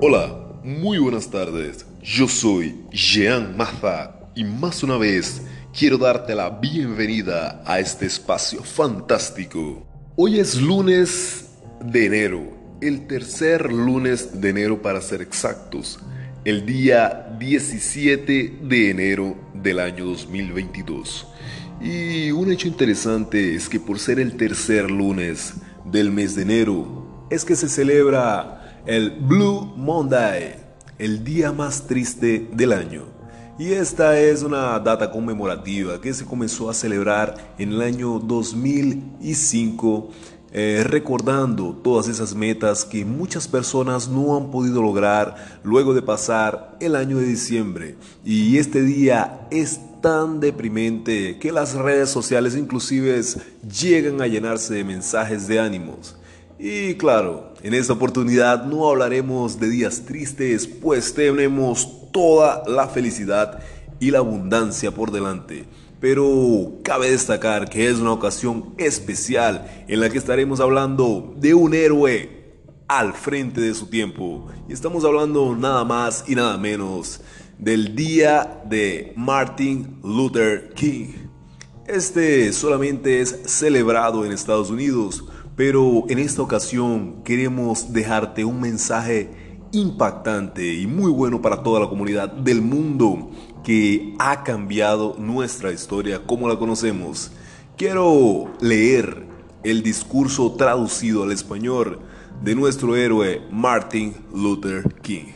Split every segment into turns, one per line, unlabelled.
Hola, muy buenas tardes. Yo soy Jean Maza y más una vez quiero darte la bienvenida a este espacio fantástico. Hoy es lunes de enero, el tercer lunes de enero para ser exactos, el día 17 de enero del año 2022. Y un hecho interesante es que por ser el tercer lunes del mes de enero, es que se celebra el Blue Monday, el día más triste del año. Y esta es una data conmemorativa que se comenzó a celebrar en el año 2005, eh, recordando todas esas metas que muchas personas no han podido lograr luego de pasar el año de diciembre. Y este día es tan deprimente que las redes sociales inclusive llegan a llenarse de mensajes de ánimos. Y claro, en esta oportunidad no hablaremos de días tristes, pues tenemos toda la felicidad y la abundancia por delante. Pero cabe destacar que es una ocasión especial en la que estaremos hablando de un héroe al frente de su tiempo. Y estamos hablando nada más y nada menos del día de Martin Luther King. Este solamente es celebrado en Estados Unidos, pero en esta ocasión queremos dejarte un mensaje impactante y muy bueno para toda la comunidad del mundo que ha cambiado nuestra historia como la conocemos. Quiero leer el discurso traducido al español de nuestro héroe Martin Luther King.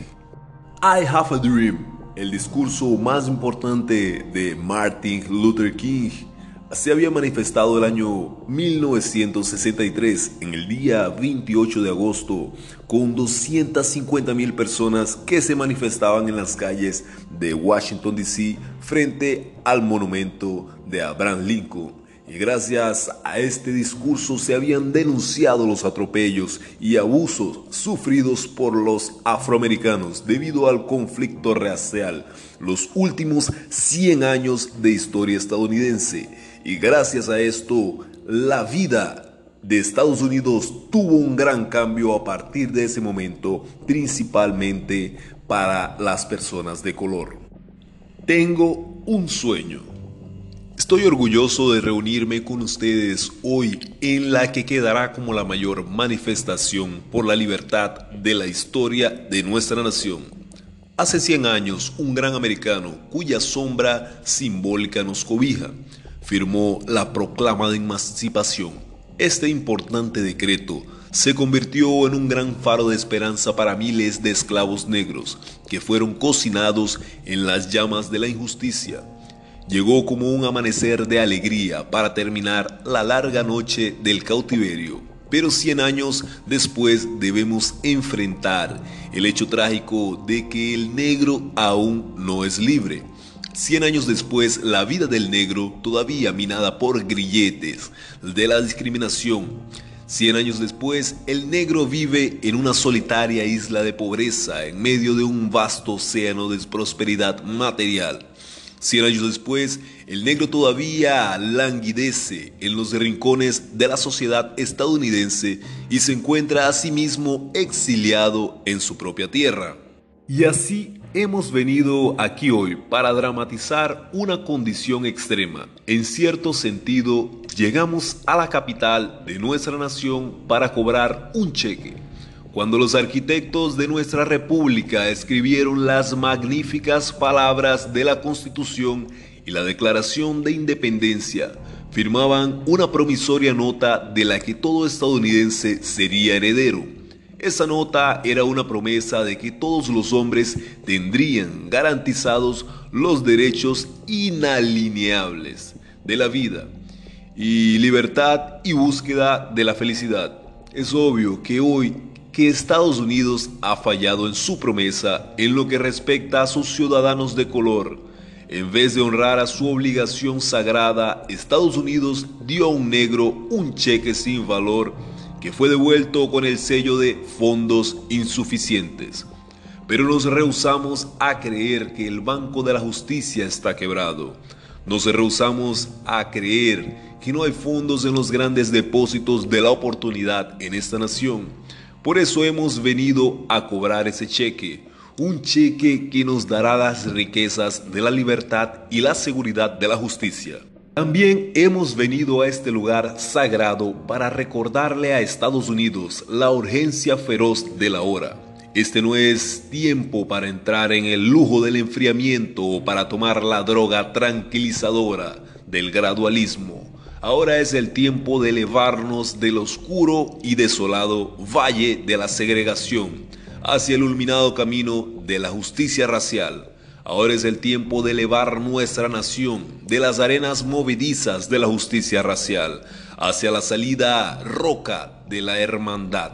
I have a dream, el discurso más importante de Martin Luther King se había manifestado el año 1963, en el día 28 de agosto, con 250 mil personas que se manifestaban en las calles de Washington, D.C. frente al monumento de Abraham Lincoln. Y gracias a este discurso se habían denunciado los atropellos y abusos sufridos por los afroamericanos debido al conflicto racial, los últimos 100 años de historia estadounidense y gracias a esto, la vida de Estados Unidos tuvo un gran cambio a partir de ese momento, principalmente para las personas de color. Tengo un sueño. Estoy orgulloso de reunirme con ustedes hoy en la que quedará como la mayor manifestación por la libertad de la historia de nuestra nación. Hace 100 años, un gran americano cuya sombra simbólica nos cobija, firmó la proclama de emancipación. Este importante decreto se convirtió en un gran faro de esperanza para miles de esclavos negros que fueron cocinados en las llamas de la injusticia. Llegó como un amanecer de alegría para terminar la larga noche del cautiverio. Pero 100 años después debemos enfrentar el hecho trágico de que el negro aún no es libre. Cien años después, la vida del negro, todavía minada por grilletes de la discriminación. Cien años después, el negro vive en una solitaria isla de pobreza en medio de un vasto océano de prosperidad material. Cien años después, el negro todavía languidece en los rincones de la sociedad estadounidense y se encuentra a sí mismo exiliado en su propia tierra. Y así Hemos venido aquí hoy para dramatizar una condición extrema. En cierto sentido, llegamos a la capital de nuestra nación para cobrar un cheque. Cuando los arquitectos de nuestra república escribieron las magníficas palabras de la Constitución y la Declaración de Independencia, firmaban una promisoria nota de la que todo estadounidense sería heredero esa nota era una promesa de que todos los hombres tendrían garantizados los derechos inalineables de la vida y libertad y búsqueda de la felicidad. Es obvio que hoy que Estados Unidos ha fallado en su promesa en lo que respecta a sus ciudadanos de color. En vez de honrar a su obligación sagrada, Estados Unidos dio a un negro un cheque sin valor que fue devuelto con el sello de fondos insuficientes. Pero nos rehusamos a creer que el Banco de la Justicia está quebrado. Nos rehusamos a creer que no hay fondos en los grandes depósitos de la oportunidad en esta nación. Por eso hemos venido a cobrar ese cheque, un cheque que nos dará las riquezas de la libertad y la seguridad de la justicia. También hemos venido a este lugar sagrado para recordarle a Estados Unidos la urgencia feroz de la hora. Este no es tiempo para entrar en el lujo del enfriamiento o para tomar la droga tranquilizadora del gradualismo. Ahora es el tiempo de elevarnos del oscuro y desolado valle de la segregación hacia el iluminado camino de la justicia racial. Ahora es el tiempo de elevar nuestra nación de las arenas movedizas de la justicia racial hacia la salida roca de la hermandad.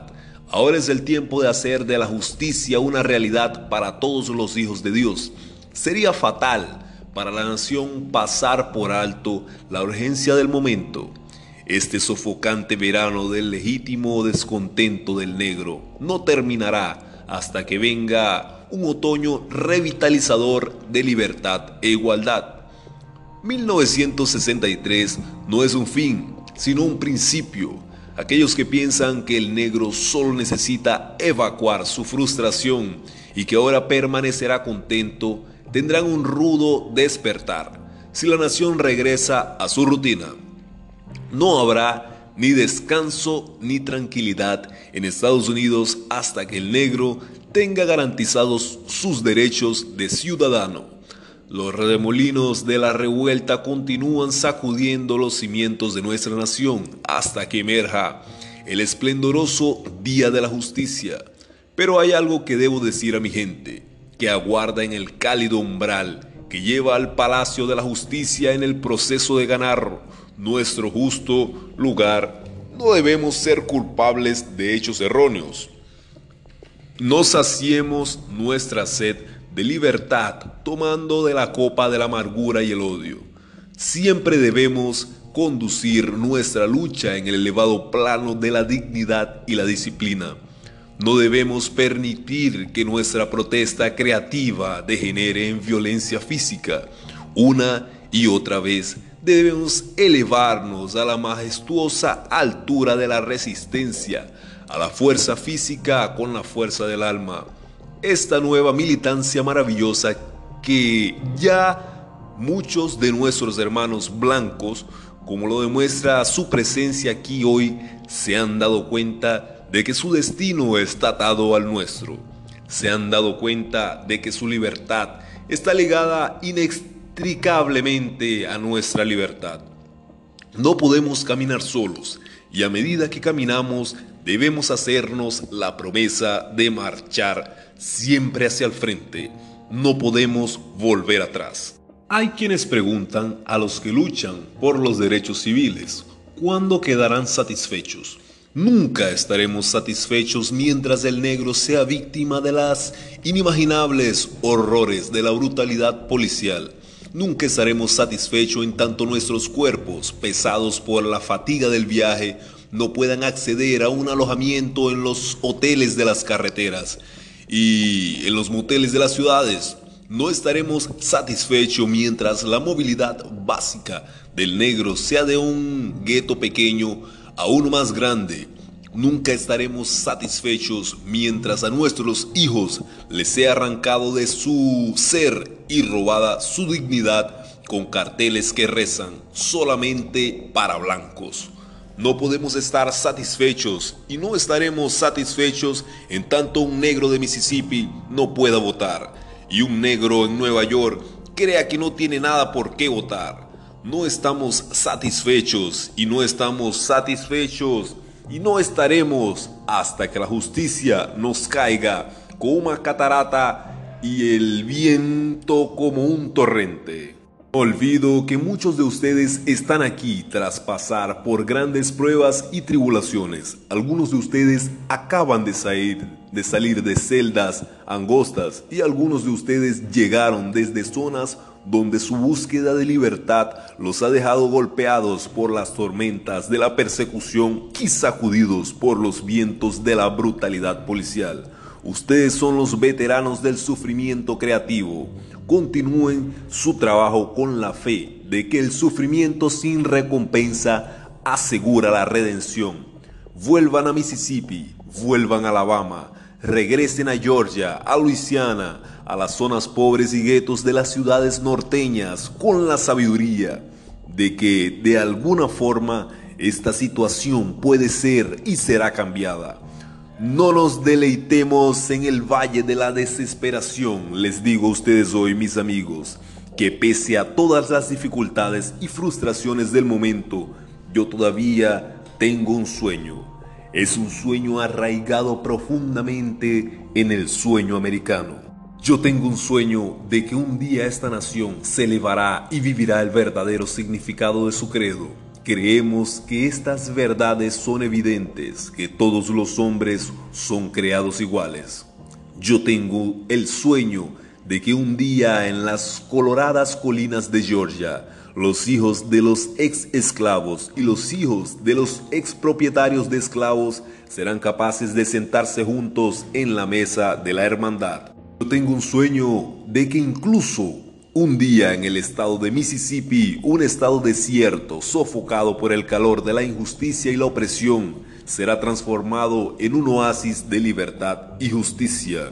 Ahora es el tiempo de hacer de la justicia una realidad para todos los hijos de Dios. Sería fatal para la nación pasar por alto la urgencia del momento. Este sofocante verano del legítimo descontento del negro no terminará hasta que venga un otoño revitalizador de libertad e igualdad. 1963 no es un fin, sino un principio. Aquellos que piensan que el negro solo necesita evacuar su frustración y que ahora permanecerá contento tendrán un rudo despertar si la nación regresa a su rutina. No habrá ni descanso ni tranquilidad en Estados Unidos hasta que el negro tenga garantizados sus derechos de ciudadano. Los remolinos de la revuelta continúan sacudiendo los cimientos de nuestra nación hasta que emerja el esplendoroso Día de la Justicia. Pero hay algo que debo decir a mi gente que aguarda en el cálido umbral que lleva al Palacio de la Justicia en el proceso de ganar nuestro justo lugar, no debemos ser culpables de hechos erróneos. No saciemos nuestra sed de libertad tomando de la copa de la amargura y el odio. Siempre debemos conducir nuestra lucha en el elevado plano de la dignidad y la disciplina no debemos permitir que nuestra protesta creativa degenere en violencia física. Una y otra vez debemos elevarnos a la majestuosa altura de la resistencia, a la fuerza física con la fuerza del alma. Esta nueva militancia maravillosa que ya muchos de nuestros hermanos blancos, como lo demuestra su presencia aquí hoy, se han dado cuenta de que su destino está atado al nuestro. Se han dado cuenta de que su libertad está ligada inextricablemente a nuestra libertad. No podemos caminar solos y a medida que caminamos debemos hacernos la promesa de marchar siempre hacia el frente. No podemos volver atrás. Hay quienes preguntan a los que luchan por los derechos civiles, ¿cuándo quedarán satisfechos? Nunca estaremos satisfechos mientras el negro sea víctima de las inimaginables horrores de la brutalidad policial. Nunca estaremos satisfechos en tanto nuestros cuerpos, pesados por la fatiga del viaje, no puedan acceder a un alojamiento en los hoteles de las carreteras y en los moteles de las ciudades. No estaremos satisfechos mientras la movilidad básica del negro sea de un gueto pequeño a uno más grande. Nunca estaremos satisfechos mientras a nuestros hijos les sea arrancado de su ser y robada su dignidad con carteles que rezan solamente para blancos. No podemos estar satisfechos y no estaremos satisfechos en tanto un negro de Mississippi no pueda votar y un negro en Nueva York crea que no tiene nada por qué votar no estamos satisfechos y no estamos satisfechos y no estaremos hasta que la justicia nos caiga como una catarata y el viento como un torrente. Olvido que muchos de ustedes están aquí tras pasar por grandes pruebas y tribulaciones. Algunos de ustedes acaban de salir, de salir de celdas angostas y algunos de ustedes llegaron desde zonas donde su búsqueda de libertad los ha dejado golpeados por las tormentas de la persecución y sacudidos por los vientos de la brutalidad policial. Ustedes son los veteranos del sufrimiento creativo. Continúen su trabajo con la fe de que el sufrimiento sin recompensa asegura la redención. Vuelvan a Mississippi, vuelvan a Alabama, regresen a Georgia, a Luisiana, a las zonas pobres y guetos de las ciudades norteñas con la sabiduría de que de alguna forma esta situación puede ser y será cambiada. No nos deleitemos en el valle de la desesperación, les digo a ustedes hoy, mis amigos, que pese a todas las dificultades y frustraciones del momento, yo todavía tengo un sueño. Es un sueño arraigado profundamente en el sueño americano. Yo tengo un sueño de que un día esta nación se elevará y vivirá el verdadero significado de su credo. Creemos que estas verdades son evidentes, que todos los hombres son creados iguales. Yo tengo el sueño de que un día en las coloradas colinas de Georgia, los hijos de los ex esclavos y los hijos de los ex propietarios de esclavos serán capaces de sentarse juntos en la mesa de la hermandad. Yo tengo un sueño de que incluso un día en el estado de Mississippi, un estado desierto, sofocado por el calor de la injusticia y la opresión, será transformado en un oasis de libertad y justicia.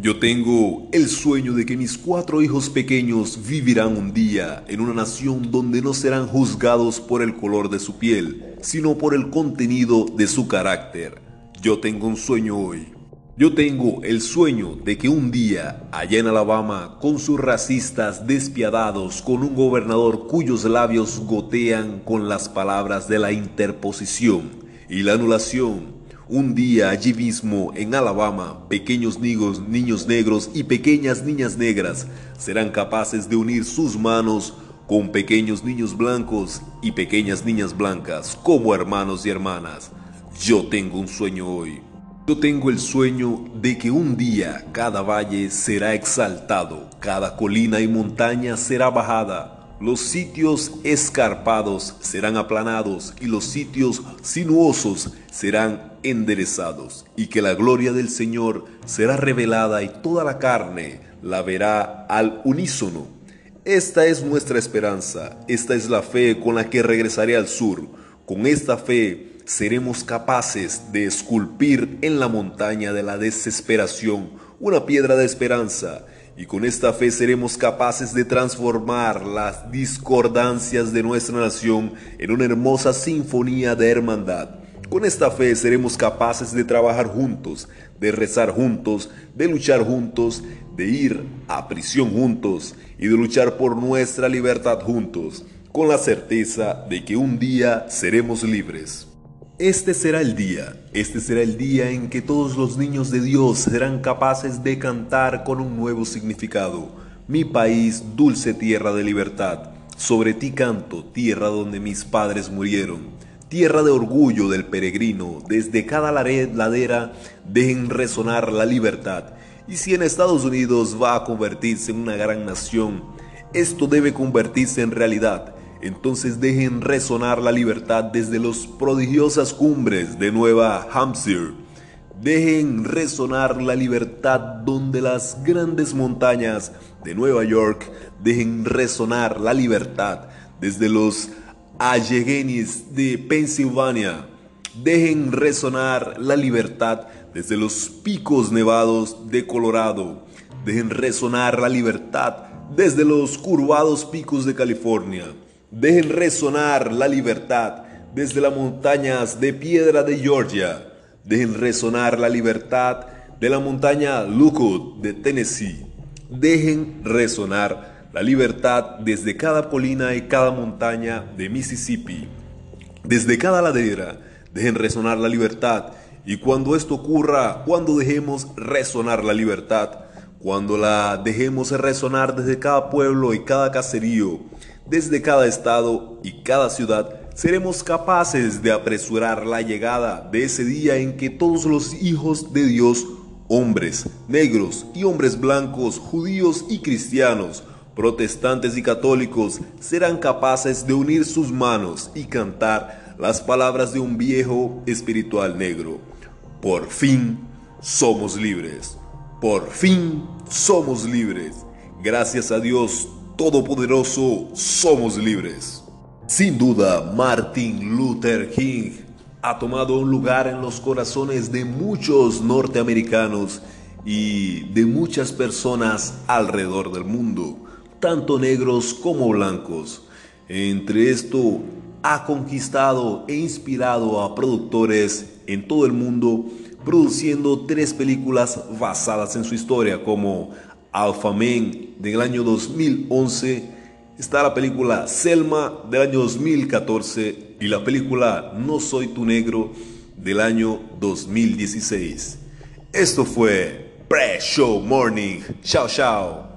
Yo tengo el sueño de que mis cuatro hijos pequeños vivirán un día en una nación donde no serán juzgados por el color de su piel, sino por el contenido de su carácter. Yo tengo un sueño hoy. Yo tengo el sueño de que un día, allá en Alabama, con sus racistas despiadados, con un gobernador cuyos labios gotean con las palabras de la interposición y la anulación, un día allí mismo en Alabama, pequeños niños, niños negros y pequeñas niñas negras serán capaces de unir sus manos con pequeños niños blancos y pequeñas niñas blancas como hermanos y hermanas. Yo tengo un sueño hoy. Yo tengo el sueño de que un día cada valle será exaltado, cada colina y montaña será bajada, los sitios escarpados serán aplanados y los sitios sinuosos serán enderezados, y que la gloria del Señor será revelada y toda la carne la verá al unísono. Esta es nuestra esperanza, esta es la fe con la que regresaré al sur. Con esta fe seremos capaces de esculpir en la montaña de la desesperación una piedra de esperanza y con esta fe seremos capaces de transformar las discordancias de nuestra nación en una hermosa sinfonía de hermandad. Con esta fe seremos capaces de trabajar juntos, de rezar juntos, de luchar juntos, de ir a prisión juntos y de luchar por nuestra libertad juntos, con la certeza de que un día seremos libres. Este será el día, este será el día en que todos los niños de Dios serán capaces de cantar con un nuevo significado. Mi país, dulce tierra de libertad, sobre ti canto, tierra donde mis padres murieron, tierra de orgullo del peregrino, desde cada ladera dejen resonar la libertad. Y si en Estados Unidos va a convertirse en una gran nación, esto debe convertirse en realidad entonces dejen resonar la libertad desde las prodigiosas cumbres de Nueva Hampshire. Dejen resonar la libertad donde las grandes montañas de Nueva York dejen resonar la libertad desde los Alleghenies de Pensilvania. Dejen resonar la libertad desde los picos nevados de Colorado. Dejen resonar la libertad desde los curvados picos de California. Dejen resonar la libertad desde las montañas de piedra de Georgia. Dejen resonar la libertad de la montaña Lookout de Tennessee. Dejen resonar la libertad desde cada colina y cada montaña de Mississippi. Desde cada ladera, dejen resonar la libertad. Y cuando esto ocurra, cuando dejemos resonar la libertad, cuando la dejemos resonar desde cada pueblo y cada caserío, desde cada estado y cada ciudad, seremos capaces de apresurar la llegada de ese día en que todos los hijos de Dios, hombres, negros y hombres blancos, judíos y cristianos, protestantes y católicos, serán capaces de unir sus manos y cantar las palabras de un viejo espiritual negro. Por fin somos libres. Por fin somos libres. Gracias a Dios Todopoderoso, somos libres. Sin duda, Martin Luther King ha tomado un lugar en los corazones de muchos norteamericanos y de muchas personas alrededor del mundo, tanto negros como blancos. Entre esto, ha conquistado e inspirado a productores en todo el mundo, produciendo tres películas basadas en su historia, como Alpha Man del año 2011, está la película Selma del año 2014 y la película No Soy Tu Negro del año 2016. Esto fue Pre-Show Morning. Chao, chao.